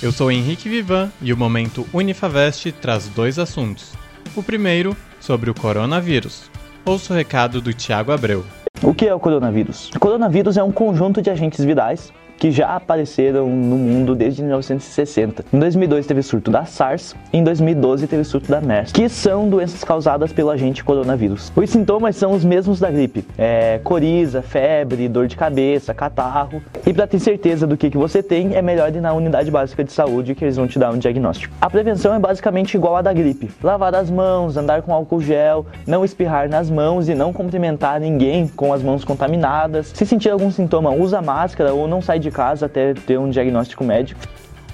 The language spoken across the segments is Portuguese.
Eu sou Henrique Vivan e o Momento Unifavest traz dois assuntos. O primeiro, sobre o coronavírus. Ouça o recado do Tiago Abreu. O que é o coronavírus? O coronavírus é um conjunto de agentes virais que já apareceram no mundo desde 1960. Em 2002 teve surto da SARS, em 2012 teve surto da MERS, que são doenças causadas pelo agente coronavírus. Os sintomas são os mesmos da gripe: é, coriza, febre, dor de cabeça, catarro. E para ter certeza do que, que você tem, é melhor ir na unidade básica de saúde que eles vão te dar um diagnóstico. A prevenção é basicamente igual à da gripe: lavar as mãos, andar com álcool gel, não espirrar nas mãos e não cumprimentar ninguém com as mãos contaminadas. Se sentir algum sintoma, usa máscara ou não sai de de casa até ter um diagnóstico médico.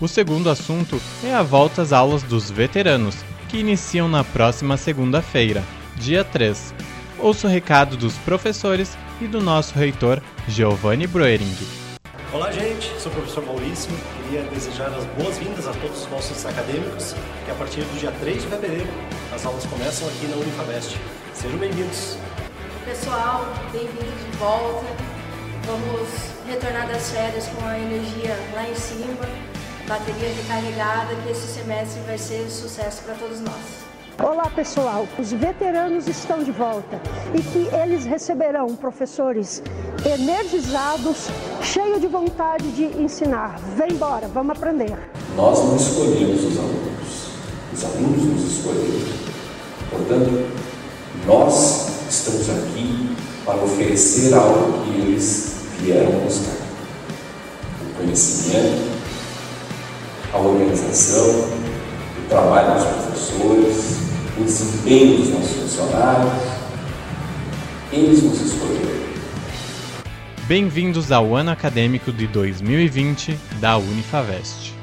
O segundo assunto é a volta às aulas dos veteranos, que iniciam na próxima segunda-feira, dia 3. Ouça o recado dos professores e do nosso reitor, Giovanni Broering. Olá, gente. Sou o professor Maurício. Queria desejar as boas-vindas a todos os nossos acadêmicos, que a partir do dia 3 de fevereiro as aulas começam aqui na Unifabest. Sejam bem-vindos. Pessoal, bem-vindos de volta. Vamos retornar das férias com a energia lá em cima, bateria recarregada, que esse semestre vai ser sucesso para todos nós. Olá pessoal, os veteranos estão de volta e que eles receberão professores energizados, cheios de vontade de ensinar. Vem embora, vamos aprender. Nós não escolhemos os alunos, os alunos nos escolheram. Portanto, nós estamos aqui para oferecer algo que eles vieram buscar. O conhecimento, a organização, o trabalho dos professores, o desempenho dos nossos funcionários. Eles nos escolheram. Bem-vindos ao ano acadêmico de 2020 da Unifavest.